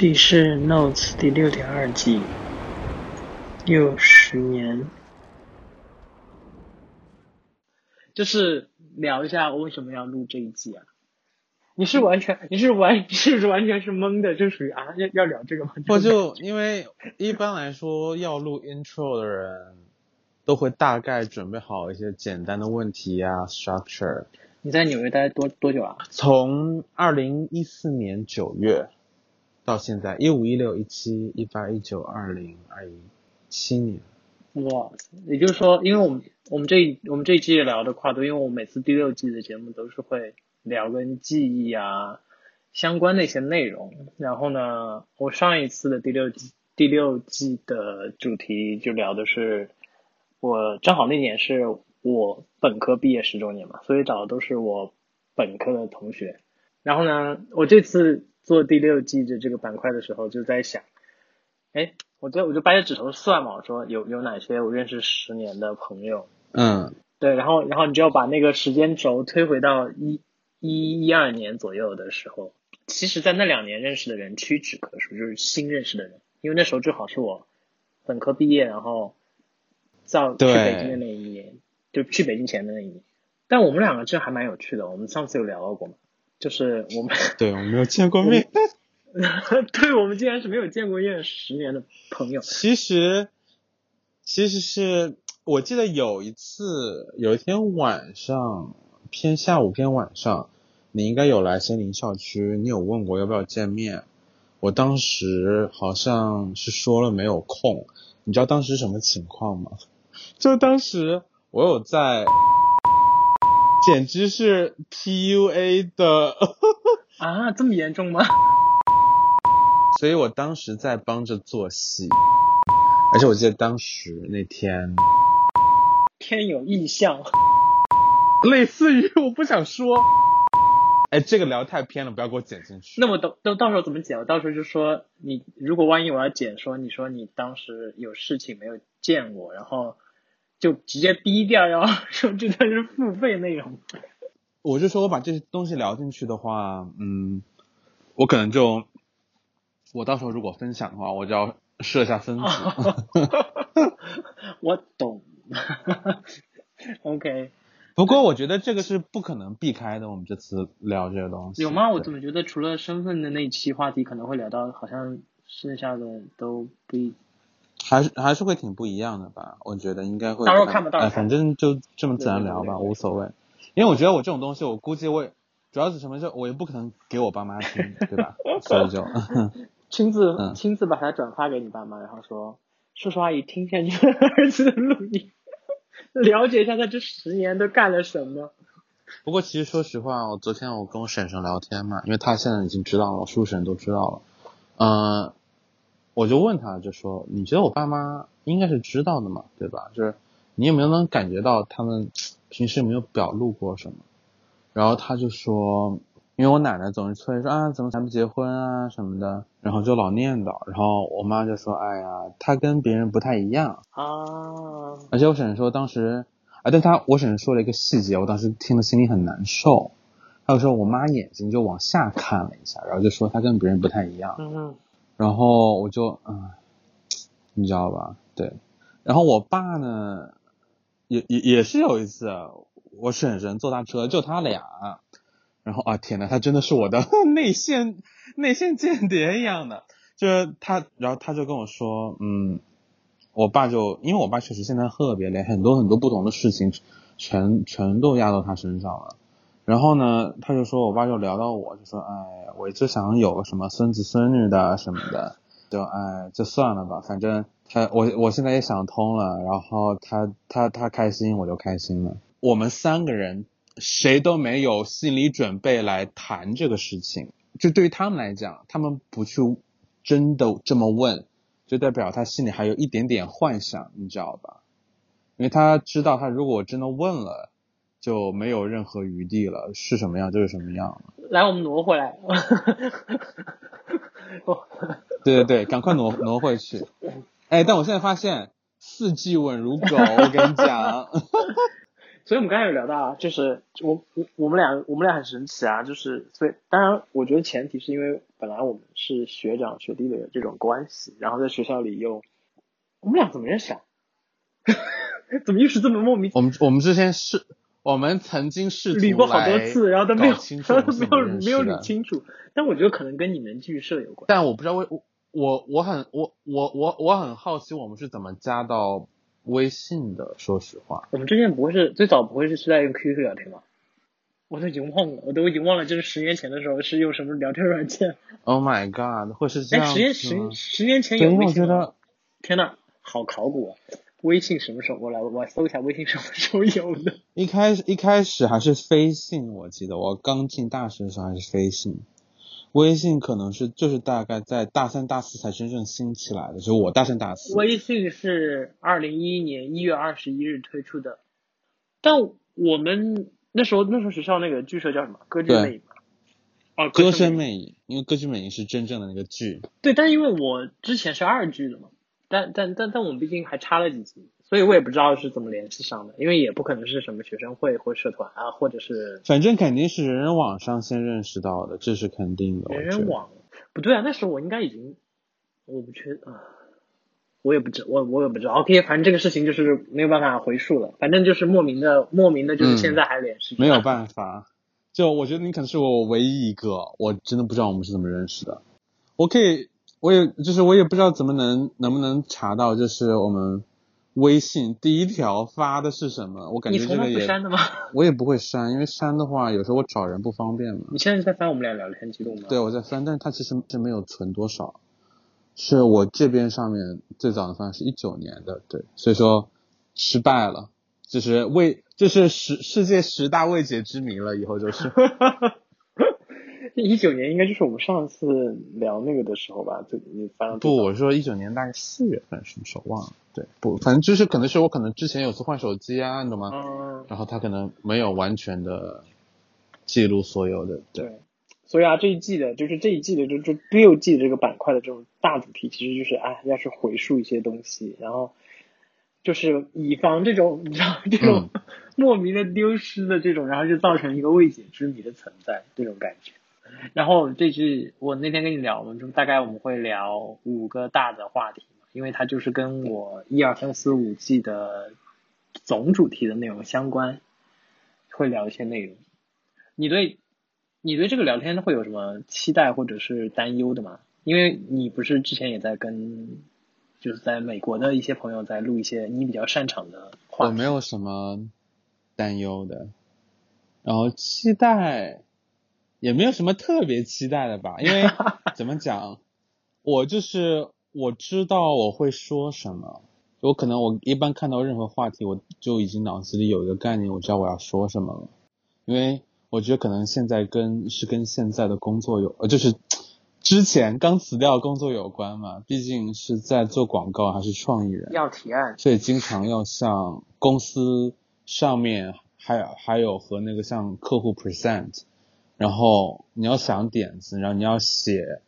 这里是 Notes 第六点二季，又十年，就是聊一下我为什么要录这一季啊？你是完全，你是完，是不是完全是懵的？就属于啊，要要聊这个吗？我就因为一般来说要录 intro 的人，都会大概准备好一些简单的问题啊，structure。你在纽约待多多久啊？从二零一四年九月到现在，一五一六一七一八一九二零二一七年。哇，也就是说，因为我们我们这一我们这一季聊的跨度，因为我每次第六季的节目都是会聊跟记忆啊相关的一些内容。然后呢，我上一次的第六季第六季的主题就聊的是，我正好那年是我本科毕业十周年嘛，所以找的都是我本科的同学。然后呢，我这次做第六季的这个板块的时候，就在想，哎，我就我就掰着指头算嘛，我说有有哪些我认识十年的朋友，嗯对，然后然后你就要把那个时间轴推回到一一一二年左右的时候，其实，在那两年认识的人屈指可数，就是新认识的人，因为那时候正好是我本科毕业，然后到去北京的那一年，就去北京前的那一年。但我们两个这还蛮有趣的，我们上次有聊到过嘛，就是我们 对，我们没有见过面。对我们竟然是没有见过面十年的朋友，其实，其实是我记得有一次，有一天晚上偏下午偏晚上，你应该有来仙林校区，你有问过要不要见面。我当时好像是说了没有空，你知道当时什么情况吗？就当时我有在，简直是 PUA 的，啊，这么严重吗？所以我当时在帮着做戏，而且我记得当时那天。天有异象，类似于我不想说，哎，这个聊太偏了，不要给我剪进去。那么到到到时候怎么剪？我到时候就说你，如果万一我要剪，说你说你当时有事情没有见我，然后就直接逼掉，然后说这段是付费内容。我就说我把这些东西聊进去的话，嗯，我可能就，我到时候如果分享的话，我就要设一下分 组。我懂。OK，不过我觉得这个是不可能避开的，我们这次聊这个东西。有吗？我怎么觉得除了身份的那一期话题可能会聊到，好像剩下的都不一。还是还是会挺不一样的吧？我觉得应该会。到时候看吧到时候哎，反正就这么自然聊吧，对对对对无所谓。因为我觉得我这种东西，我估计我也主要是什么，就我也不可能给我爸妈听，对吧？所以就。亲自、嗯亲自把它转发给你爸妈，然后说叔叔阿姨听一下你们儿子的录音，了解一下他这十年都干了什么。不过其实说实话，我昨天我跟我婶婶聊天嘛，因为她现在已经知道了，我叔婶都知道了。嗯、我就问他，就说你觉得我爸妈应该是知道的嘛，对吧？就是你有没有能感觉到他们平时有没有表露过什么？然后他就说，因为我奶奶总是催说啊，怎么还不结婚啊什么的，然后就老念叨。然后我妈就说，哎呀，她跟别人不太一样。啊，而且我婶婶说当时，啊，但她我婶婶说了一个细节，我当时听了心里很难受。她就说我妈眼睛就往下看了一下，然后就说她跟别人不太一样。嗯然后我就嗯，你知道吧？对。然后我爸呢，也也也是有一次，我婶婶坐他车，就他俩。然后啊，天呐，他真的是我的 内线内线间谍一样的，就是他，然后他就跟我说，嗯，我爸就因为我爸确实现在特别累，很多很多不同的事情全全都压到他身上了。然后呢，他就说我爸就聊到我，就说哎，我就想有个什么孙子孙女的什么的，就哎，就算了吧，反正他我我现在也想通了，然后他他他开心我就开心了。我们三个人谁都没有心理准备来谈这个事情，就对于他们来讲，他们不去真的这么问，就代表他心里还有一点点幻想，你知道吧？因为他知道他如果真的问了。就没有任何余地了，是什么样就是什么样。来，我们挪回来。哦 对对对，赶快挪挪回去。哎，但我现在发现四季稳如狗，我跟你讲。所以我们刚才有聊到啊，就是我我我们俩我们俩很神奇啊，就是所以当然我觉得前提是因为本来我们是学长学弟的这种关系，然后在学校里又我们俩怎么认识啊？怎么又是这么莫名？我们我们之前是，我们曾经试过好多次，然后都没有 没有没有捋清楚。但我觉得可能跟你们剧社有关。但我不知道为我我我很我我我我很好奇我们是怎么加到微信的，说实话。我们之前不会是最早不会是是在用 QQ 聊天吗？我都已经忘了，我都已经忘了，就是十年前的时候是用什么聊天软件？Oh my god，会是这哎，十年十十年前有微信吗？我觉得天呐，好考古啊！微信什么时候？我来，我搜一下微信什么时候有的。一开始一开始还是飞信，我记得我刚进大学的时候还是飞信，微信可能是就是大概在大三大四才真正兴起来的，就是我大三大四。微信是二零一一年一月二十一日推出的，但我们那时候那时候学校那个剧社叫什么？歌剧魅影嘛。哦，歌声声魅影，因为歌剧魅影是真正的那个剧，对，但因为我之前是二剧的嘛，但但但但我们毕竟还差了几级，所以我也不知道是怎么联系上的，因为也不可能是什么学生会或社团啊，或者是反正肯定是人人网上先认识到的，这是肯定的。人人网。不对啊，那时候我应该已经，我不确啊，我也不知我我也不知道。OK，反正这个事情就是没有办法回溯了，反正就是莫名的莫名的，就是嗯现在还联系、没有 办法，就我觉得你可能是我唯一一个，我真的不知道我们是怎么认识的。我可以，我也就是我也不知道怎么能能不能查到，就是我们微信第一条发的是什么。我感觉这个也不删的吗？我也不会删，因为删的话有时候我找人不方便嘛。你现在是在翻我们俩聊天记录吗？对，我在翻，但是它其实是没有存多少，是我这边上面最早的翻是一九年的，对，所以说失败了，就是未，就是十世界十大未解之谜了，以后就是。一九年应该就是我们上次聊那个的时候吧？就你翻到最不，早我说一九年大概四月份什么时候忘了，对，不，反正就是可能是我可能之前有次换手机啊，你懂吗？嗯，然后他可能没有完全的记录所有的，对，对。所以啊，这一季的就是这一季的就就第六季的这个板块的这种大主题，其实就是啊，要去回溯一些东西，然后就是以防这种你知道这种 莫名的丢失的这种，然后就造成一个未解之谜的存在这种感觉。然后这季我那天跟你聊，我们就大概我们会聊五个大的话题，因为它就是跟我一二三四五季的总主题的内容相关，会聊一些内容。你对你对这个聊天会有什么期待或者是担忧的吗？因为你不是之前也在跟就是在美国的一些朋友在录一些你比较擅长的话，我没有什么担忧的，然后期待也没有什么特别期待的吧，因为 怎么讲，我就是我知道我会说什么，我可能我一般看到任何话题，我就已经脑子里有一个概念，我知道我要说什么了，因为我觉得可能现在跟是跟现在的工作有，呃，就是之前刚辞掉工作有关嘛，毕竟是在做广告还是创意人，要提案，所以经常要向公司上面还有还有和那个向客户 present，然后你要想点子，然后你要写，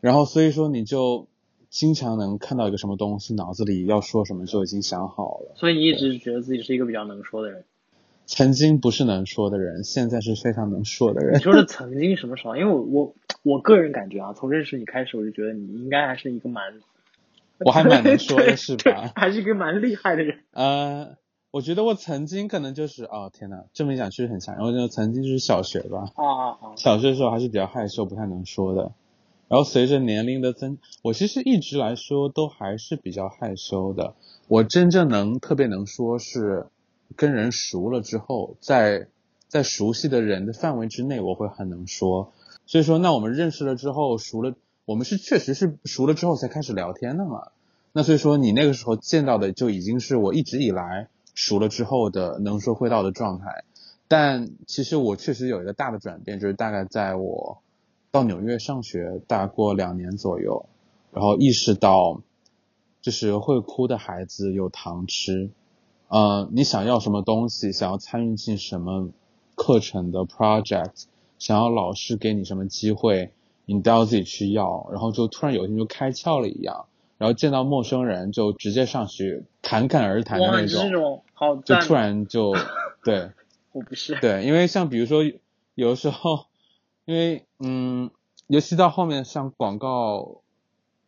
然后所以说你就经常能看到一个什么东西，脑子里要说什么就已经想好了。所以你一直觉得自己是一个比较能说的人。曾经不是能说的人，现在是非常能说的人你人。说的曾经什么时候？因为我我我个人感觉啊，从认识你开始，我就觉得你应该还是一个蛮，我还蛮能说的是吧还是一个蛮厉害的人。呃，我觉得我曾经可能就是哦天呐，这么一讲确实很强。然后就曾经就是小学吧，啊啊啊！小学的时候还是比较害羞，不太能说的。然后随着年龄的增，我其实一直来说都还是比较害羞的。我真正能特别能说是跟人熟了之后，在在熟悉的人的范围之内，我会很能说。所以说，那我们认识了之后，熟了，我们是确实是熟了之后才开始聊天的嘛。那所以说，你那个时候见到的就已经是我一直以来熟了之后的能说会道的状态。但其实我确实有一个大的转变，就是大概在我到纽约上学，大概过两年左右，然后意识到，就是会哭的孩子有糖吃，呃，你想要什么东西，想要参与进什么课程的 project，想要老师给你什么机会，你都要自己去要，然后就突然有一天就开窍了一样，然后见到陌生人就直接上去侃侃而谈的，那种好就！突然就 对我不是。对，因为像比如说有的时候，因为嗯，尤其到后面像广告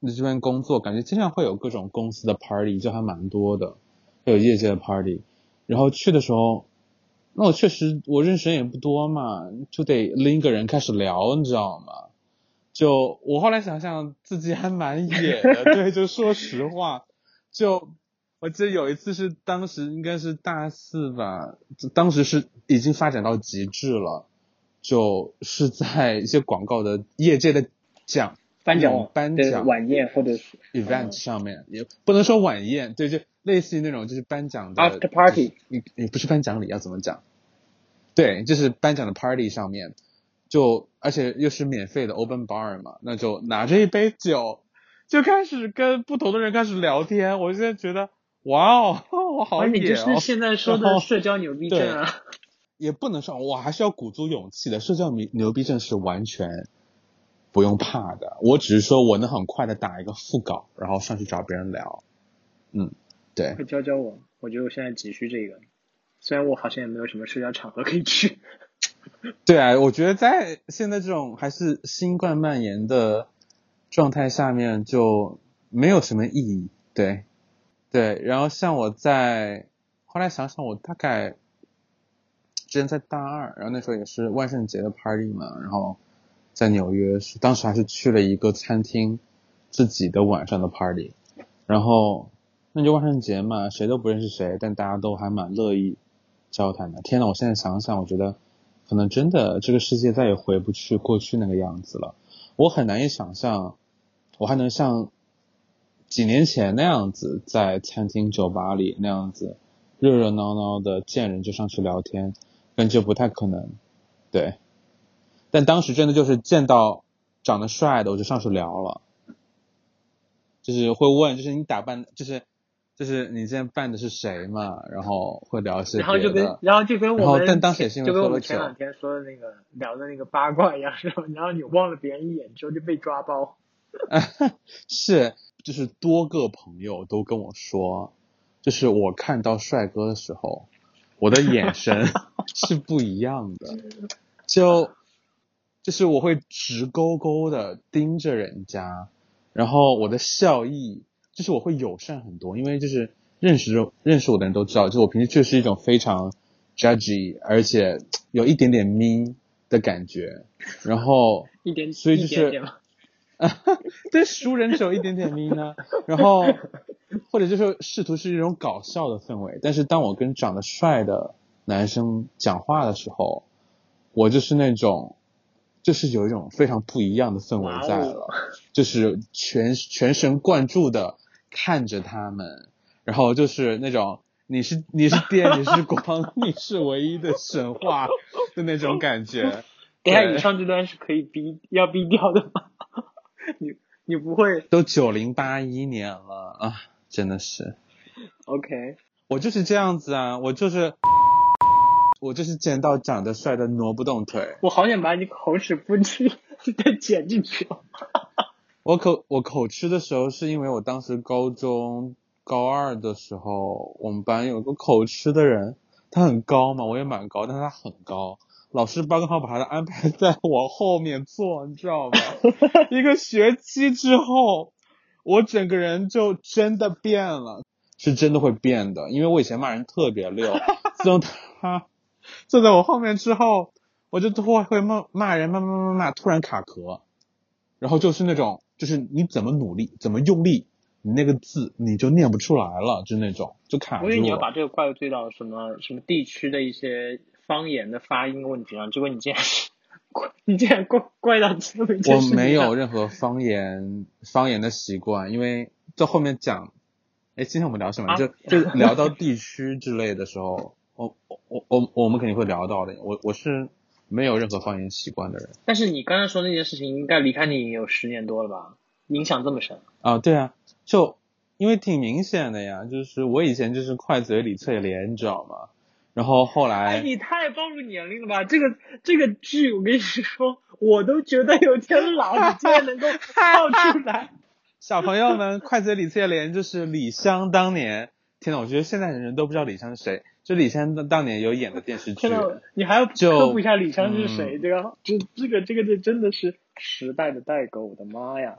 你这边工作，感觉经常会有各种公司的 party，就还蛮多的，会有业界的 party。然后去的时候，那我确实我认识人也不多嘛，就得拎个人开始聊，你知道吗？就我后来想想，自己还蛮野的，对，就说实话，就我记得有一次是当时应该是大四吧，当时是已经发展到极致了，就是在一些广告的业界的奖颁奖颁奖晚宴或者是 event 上面，也不能说晚宴，对，就类似于那种就是颁奖的 after party，你你不是颁奖礼，要怎么讲？对，就是颁奖的 party 上面，就而且又是免费的 open bar 嘛，那就拿着一杯酒，就开始跟不同的人开始聊天。我现在觉得，哇哦，我好野哦！你就是现在说的社交牛逼症啊。也不能说，我还是要鼓足勇气的。社交牛牛逼症是完全不用怕的。我只是说我能很快的打一个副稿，然后上去找别人聊。嗯，对。快教教我，我觉得我现在急需这个。虽然我好像也没有什么社交场合可以去。对啊，我觉得在现在这种还是新冠蔓延的状态下面，就没有什么意义。对，对。然后像我在后来想想，我大概。之前在大二，然后那时候也是万圣节的 party 嘛，然后在纽约是当时还是去了一个餐厅自己的晚上的 party，然后那就万圣节嘛，谁都不认识谁，但大家都还蛮乐意交谈的。天呐，我现在想想，我觉得可能真的这个世界再也回不去过去那个样子了。我很难以想象，我还能像几年前那样子在餐厅酒吧里那样子热热闹闹的见人就上去聊天。感觉不太可能，对，但当时真的就是见到长得帅的，我就上去聊了，就是会问，就是你打扮，就是就是你现在扮的是谁嘛，然后会聊一些然后就跟然后就跟我们，但当时也是就跟我们前两天说的那个聊的那个八卦一样？然后你望了别人一眼之后就被抓包，是，就是多个朋友都跟我说，就是我看到帅哥的时候。我的眼神 是不一样的，就就是我会直勾勾的盯着人家，然后我的笑意就是我会友善很多，因为就是认识认识我的人都知道，就我平时确实是一种非常 judgy，而且有一点点 mean 的感觉，然后 一点所以就是 对熟人只有一点点 mean 呢，然后。或者就是试图是一种搞笑的氛围，但是当我跟长得帅的男生讲话的时候，我就是那种，就是有一种非常不一样的氛围在了，就是全全神贯注的看着他们，然后就是那种你是你是电你是光 你是唯一的神话的那种感觉。等下以上这段是可以逼要逼掉的吗？你你不会？都九零八一年了啊！真的是，OK，我就是这样子啊，我就是，我就是见到长得帅的挪不动腿。我好想把你口齿不清的剪进去。我口我口吃的时候，是因为我当时高中高二的时候，我们班有个口吃的人，他很高嘛，我也蛮高，但是他很高，老师刚好把他安排在我后面坐，你知道吗？一个学期之后。我整个人就真的变了，是真的会变的，因为我以前骂人特别溜，自从他坐在我后面之后，我就突然会骂骂人，骂骂骂骂，突然卡壳，然后就是那种，就是你怎么努力，怎么用力，你那个字你就念不出来了，就那种，就卡住了。我以为你要把这个怪罪到什么什么地区的一些方言的发音问题上，结果你竟然。你竟然怪怪到这么我没有任何方言方言的习惯，因为在后面讲，哎，今天我们聊什么？就 就聊到地区之类的时候，我我我我们肯定会聊到的。我我是没有任何方言习惯的人。但是你刚才说那件事情，应该离开你有十年多了吧？影响这么深啊？对啊，就因为挺明显的呀，就是我以前就是快嘴李翠莲，你知道吗？然后后来，哎，你太暴露年龄了吧？这个这个剧，我跟你说，我都觉得有点老，你竟然能够爆出来。小朋友们，快嘴李翠莲就是李湘当年。天呐，我觉得现在的人都不知道李湘是谁。就李湘当当年有演的电视剧天，呐，你还要就科普一下李湘是谁？嗯这个这这个这个这真的是时代的代沟，我的妈呀！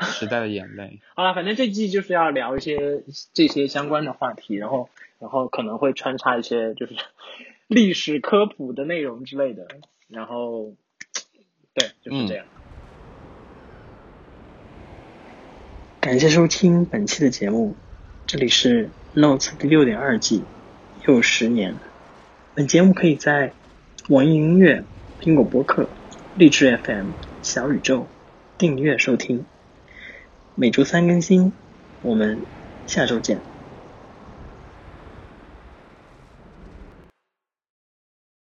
时代的眼泪。好了，反正这季就是要聊一些这些相关的话题，然后然后可能会穿插一些就是 历史科普的内容之类的，然后对，就是这样。感谢收听本期的节目，这里是 Notes 第六点二季，又十年。本节目可以在网易音乐、苹果播客、荔枝 FM、小宇宙订阅收听。每周三更新，我们下周见。